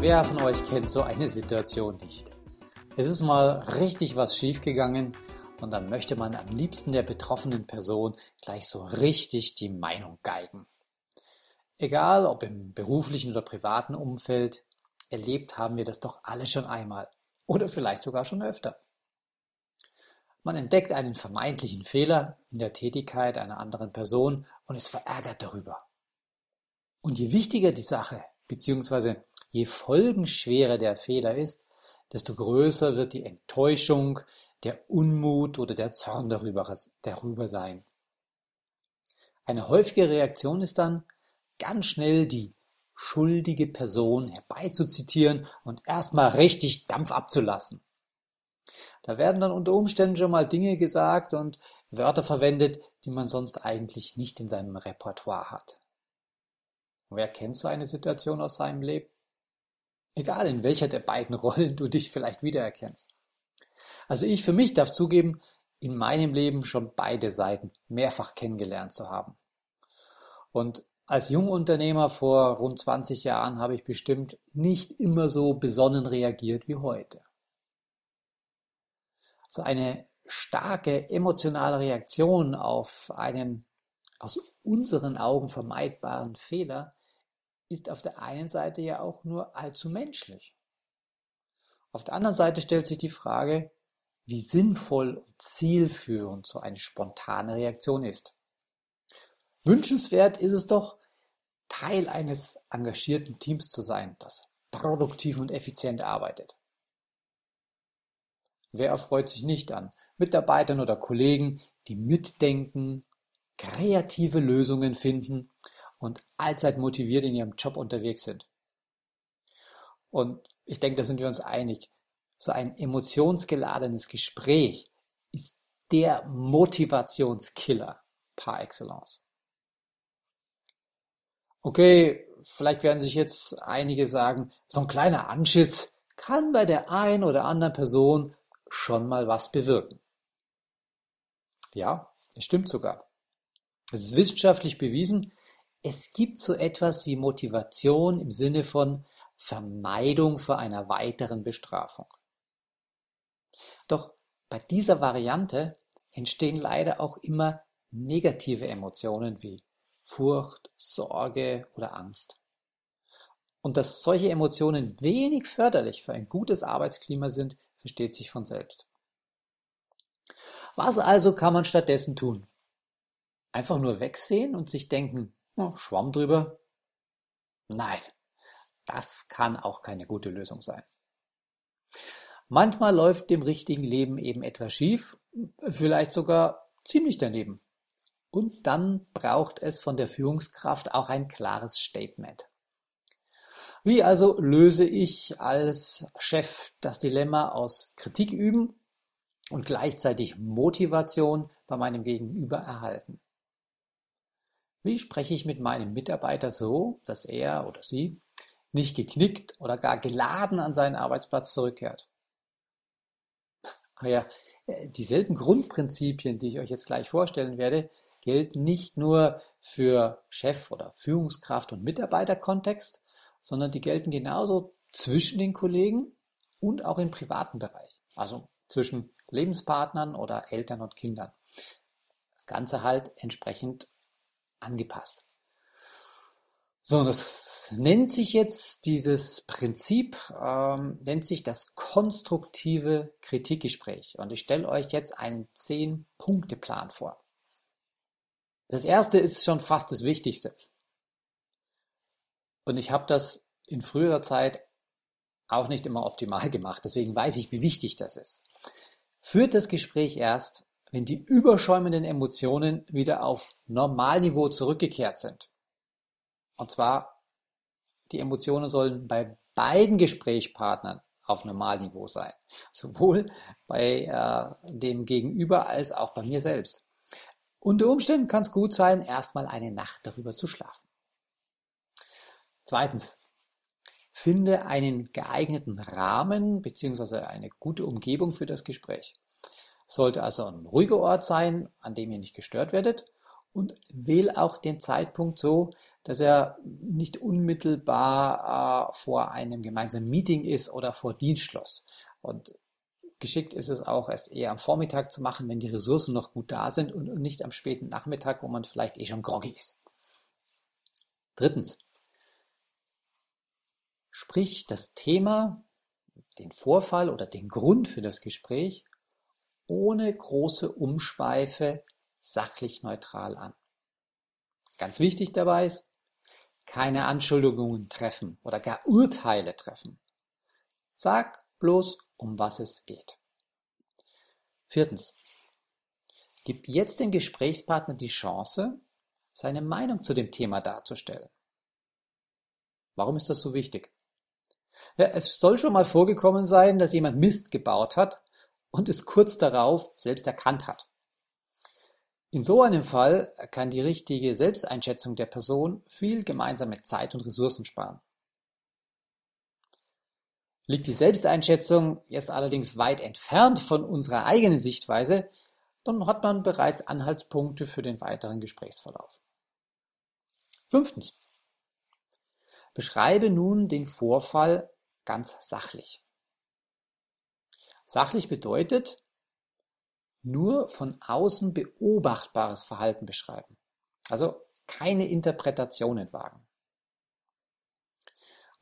Wer von euch kennt so eine Situation nicht? Es ist mal richtig was schiefgegangen und dann möchte man am liebsten der betroffenen Person gleich so richtig die Meinung geigen. Egal ob im beruflichen oder privaten Umfeld, erlebt haben wir das doch alle schon einmal oder vielleicht sogar schon öfter. Man entdeckt einen vermeintlichen Fehler in der Tätigkeit einer anderen Person und ist verärgert darüber. Und je wichtiger die Sache, beziehungsweise Je folgenschwerer der Fehler ist, desto größer wird die Enttäuschung, der Unmut oder der Zorn darüber, darüber sein. Eine häufige Reaktion ist dann, ganz schnell die schuldige Person herbeizuzitieren und erstmal richtig Dampf abzulassen. Da werden dann unter Umständen schon mal Dinge gesagt und Wörter verwendet, die man sonst eigentlich nicht in seinem Repertoire hat. wer kennt so eine Situation aus seinem Leben? Egal in welcher der beiden Rollen du dich vielleicht wiedererkennst. Also ich für mich darf zugeben, in meinem Leben schon beide Seiten mehrfach kennengelernt zu haben. Und als Jungunternehmer vor rund 20 Jahren habe ich bestimmt nicht immer so besonnen reagiert wie heute. So eine starke emotionale Reaktion auf einen aus unseren Augen vermeidbaren Fehler ist auf der einen Seite ja auch nur allzu menschlich. Auf der anderen Seite stellt sich die Frage, wie sinnvoll und zielführend so eine spontane Reaktion ist. Wünschenswert ist es doch, Teil eines engagierten Teams zu sein, das produktiv und effizient arbeitet. Wer erfreut sich nicht an Mitarbeitern oder Kollegen, die mitdenken, kreative Lösungen finden und allzeit motiviert in ihrem Job unterwegs sind. Und ich denke, da sind wir uns einig. So ein emotionsgeladenes Gespräch ist der Motivationskiller par excellence. Okay, vielleicht werden sich jetzt einige sagen, so ein kleiner Anschiss kann bei der einen oder anderen Person schon mal was bewirken. Ja, es stimmt sogar. Es ist wissenschaftlich bewiesen, es gibt so etwas wie Motivation im Sinne von Vermeidung vor einer weiteren Bestrafung. Doch bei dieser Variante entstehen leider auch immer negative Emotionen wie Furcht, Sorge oder Angst. Und dass solche Emotionen wenig förderlich für ein gutes Arbeitsklima sind, versteht sich von selbst. Was also kann man stattdessen tun? Einfach nur wegsehen und sich denken, Schwamm drüber? Nein, das kann auch keine gute Lösung sein. Manchmal läuft dem richtigen Leben eben etwas schief, vielleicht sogar ziemlich daneben. Und dann braucht es von der Führungskraft auch ein klares Statement. Wie also löse ich als Chef das Dilemma aus Kritik üben und gleichzeitig Motivation bei meinem Gegenüber erhalten? Wie spreche ich mit meinem Mitarbeiter so, dass er oder sie nicht geknickt oder gar geladen an seinen Arbeitsplatz zurückkehrt? Ach ja, äh, dieselben Grundprinzipien, die ich euch jetzt gleich vorstellen werde, gelten nicht nur für Chef- oder Führungskraft- und Mitarbeiterkontext, sondern die gelten genauso zwischen den Kollegen und auch im privaten Bereich, also zwischen Lebenspartnern oder Eltern und Kindern. Das Ganze halt entsprechend angepasst. So, das nennt sich jetzt dieses Prinzip, ähm, nennt sich das konstruktive Kritikgespräch. Und ich stelle euch jetzt einen Zehn-Punkte-Plan vor. Das erste ist schon fast das Wichtigste. Und ich habe das in früherer Zeit auch nicht immer optimal gemacht. Deswegen weiß ich, wie wichtig das ist. Führt das Gespräch erst, wenn die überschäumenden Emotionen wieder auf Normalniveau zurückgekehrt sind. Und zwar, die Emotionen sollen bei beiden Gesprächspartnern auf Normalniveau sein. Sowohl bei äh, dem Gegenüber als auch bei mir selbst. Unter Umständen kann es gut sein, erstmal eine Nacht darüber zu schlafen. Zweitens, finde einen geeigneten Rahmen bzw. eine gute Umgebung für das Gespräch. Sollte also ein ruhiger Ort sein, an dem ihr nicht gestört werdet und wähl auch den Zeitpunkt so, dass er nicht unmittelbar äh, vor einem gemeinsamen Meeting ist oder vor Dienstschluss. Und geschickt ist es auch, es eher am Vormittag zu machen, wenn die Ressourcen noch gut da sind und nicht am späten Nachmittag, wo man vielleicht eh schon groggy ist. Drittens. Sprich das Thema, den Vorfall oder den Grund für das Gespräch ohne große Umschweife sachlich neutral an. Ganz wichtig dabei ist, keine Anschuldigungen treffen oder gar Urteile treffen. Sag bloß, um was es geht. Viertens. Gib jetzt dem Gesprächspartner die Chance, seine Meinung zu dem Thema darzustellen. Warum ist das so wichtig? Ja, es soll schon mal vorgekommen sein, dass jemand Mist gebaut hat und es kurz darauf selbst erkannt hat. In so einem Fall kann die richtige Selbsteinschätzung der Person viel gemeinsame Zeit und Ressourcen sparen. Liegt die Selbsteinschätzung jetzt allerdings weit entfernt von unserer eigenen Sichtweise, dann hat man bereits Anhaltspunkte für den weiteren Gesprächsverlauf. Fünftens. Beschreibe nun den Vorfall ganz sachlich. Sachlich bedeutet, nur von außen beobachtbares Verhalten beschreiben. Also keine Interpretationen wagen.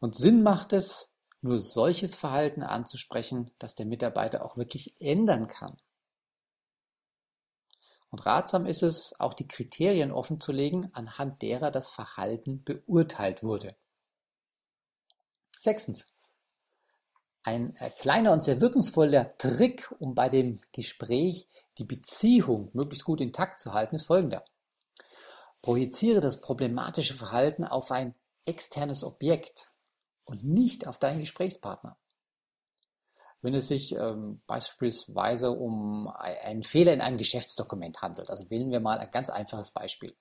Und Sinn macht es, nur solches Verhalten anzusprechen, das der Mitarbeiter auch wirklich ändern kann. Und ratsam ist es, auch die Kriterien offenzulegen, anhand derer das Verhalten beurteilt wurde. Sechstens. Ein äh, kleiner und sehr wirkungsvoller Trick, um bei dem Gespräch die Beziehung möglichst gut intakt zu halten, ist folgender. Projiziere das problematische Verhalten auf ein externes Objekt und nicht auf deinen Gesprächspartner. Wenn es sich ähm, beispielsweise um einen Fehler in einem Geschäftsdokument handelt, also wählen wir mal ein ganz einfaches Beispiel.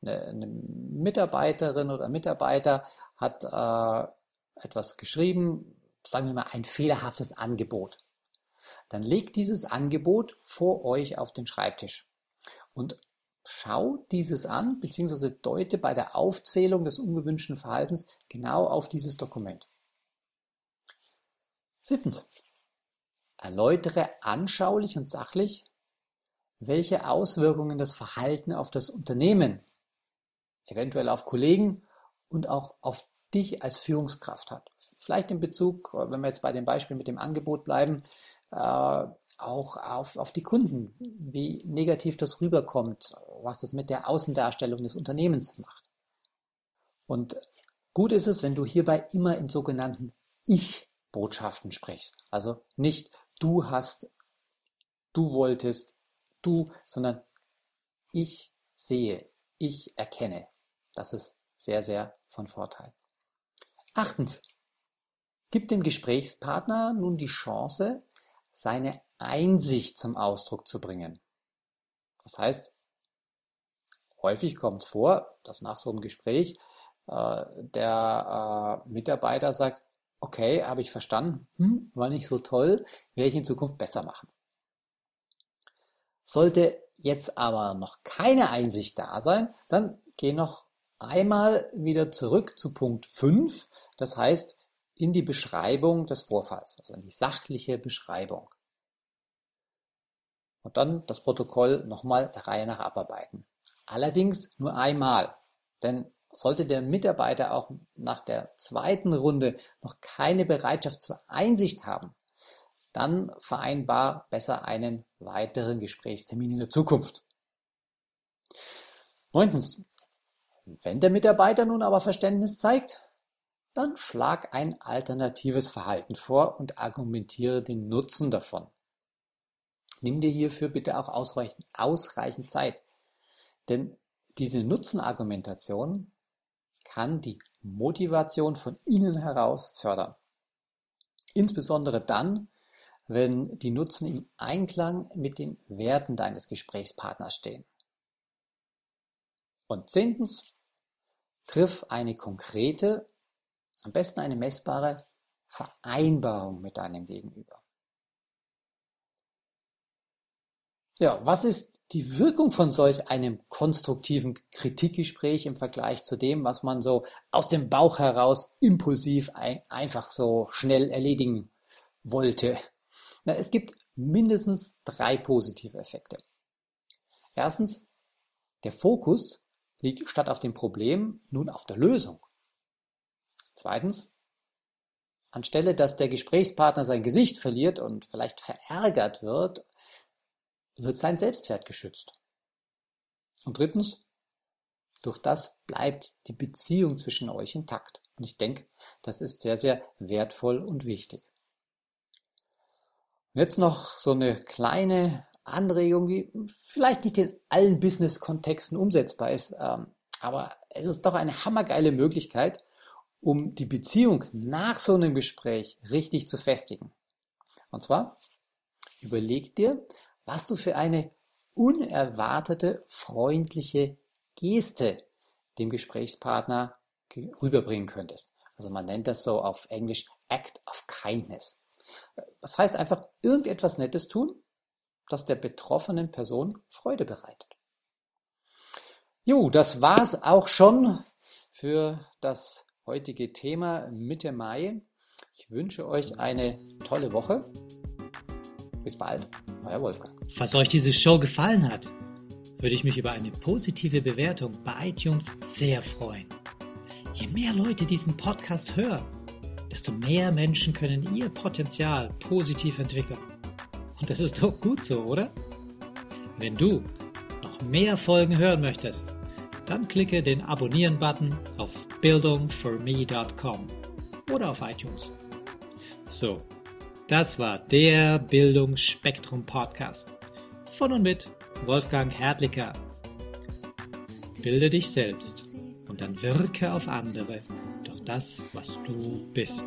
Eine, eine Mitarbeiterin oder Mitarbeiter hat äh, etwas geschrieben, sagen wir mal, ein fehlerhaftes Angebot. Dann legt dieses Angebot vor euch auf den Schreibtisch und schau dieses an, beziehungsweise deute bei der Aufzählung des ungewünschten Verhaltens genau auf dieses Dokument. Siebtens. Erläutere anschaulich und sachlich, welche Auswirkungen das Verhalten auf das Unternehmen, eventuell auf Kollegen und auch auf dich als Führungskraft hat. Vielleicht in Bezug, wenn wir jetzt bei dem Beispiel mit dem Angebot bleiben, äh, auch auf, auf die Kunden, wie negativ das rüberkommt, was das mit der Außendarstellung des Unternehmens macht. Und gut ist es, wenn du hierbei immer in sogenannten Ich-Botschaften sprichst. Also nicht du hast, du wolltest, du, sondern ich sehe, ich erkenne. Das ist sehr, sehr von Vorteil. Achtens, gib dem Gesprächspartner nun die Chance, seine Einsicht zum Ausdruck zu bringen. Das heißt, häufig kommt es vor, dass nach so einem Gespräch äh, der äh, Mitarbeiter sagt, okay, habe ich verstanden, hm, war nicht so toll, werde ich in Zukunft besser machen. Sollte jetzt aber noch keine Einsicht da sein, dann geh noch einmal wieder zurück zu Punkt 5, das heißt in die Beschreibung des Vorfalls, also in die sachliche Beschreibung. Und dann das Protokoll nochmal der Reihe nach abarbeiten. Allerdings nur einmal, denn sollte der Mitarbeiter auch nach der zweiten Runde noch keine Bereitschaft zur Einsicht haben, dann vereinbar besser einen weiteren Gesprächstermin in der Zukunft. Neuntens, wenn der Mitarbeiter nun aber Verständnis zeigt, dann schlag ein alternatives Verhalten vor und argumentiere den Nutzen davon. Nimm dir hierfür bitte auch ausreichend, ausreichend Zeit, denn diese Nutzenargumentation kann die Motivation von innen heraus fördern. Insbesondere dann, wenn die Nutzen im Einklang mit den Werten deines Gesprächspartners stehen. Und zehntens, triff eine konkrete, am besten eine messbare Vereinbarung mit deinem Gegenüber. Ja, was ist die Wirkung von solch einem konstruktiven Kritikgespräch im Vergleich zu dem, was man so aus dem Bauch heraus impulsiv ein, einfach so schnell erledigen wollte? Na, es gibt mindestens drei positive Effekte. Erstens, der Fokus liegt statt auf dem Problem nun auf der Lösung. Zweitens, anstelle dass der Gesprächspartner sein Gesicht verliert und vielleicht verärgert wird, wird sein Selbstwert geschützt. Und drittens, durch das bleibt die Beziehung zwischen euch intakt. Und ich denke, das ist sehr, sehr wertvoll und wichtig. Und jetzt noch so eine kleine Anregung, die vielleicht nicht in allen Business-Kontexten umsetzbar ist, ähm, aber es ist doch eine hammergeile Möglichkeit, um die Beziehung nach so einem Gespräch richtig zu festigen. Und zwar, überleg dir, was du für eine unerwartete freundliche Geste dem Gesprächspartner rüberbringen könntest. Also man nennt das so auf Englisch Act of Kindness. Das heißt einfach irgendetwas Nettes tun, das der betroffenen Person Freude bereitet. Jo, das war's auch schon für das heutige Thema Mitte Mai. Ich wünsche euch eine tolle Woche. Bis bald. Euer Wolfgang. Falls euch diese Show gefallen hat, würde ich mich über eine positive Bewertung bei iTunes sehr freuen. Je mehr Leute diesen Podcast hören, desto mehr Menschen können ihr Potenzial positiv entwickeln. Und das ist doch gut so, oder? Wenn du noch mehr Folgen hören möchtest, dann klicke den Abonnieren-Button auf bildungforme.com oder auf iTunes. So, das war der Bildungsspektrum Podcast. Von und mit Wolfgang Herdlicker. Bilde dich selbst und dann wirke auf andere durch das, was du bist.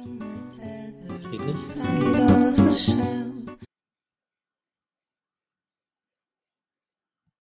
Friedrich.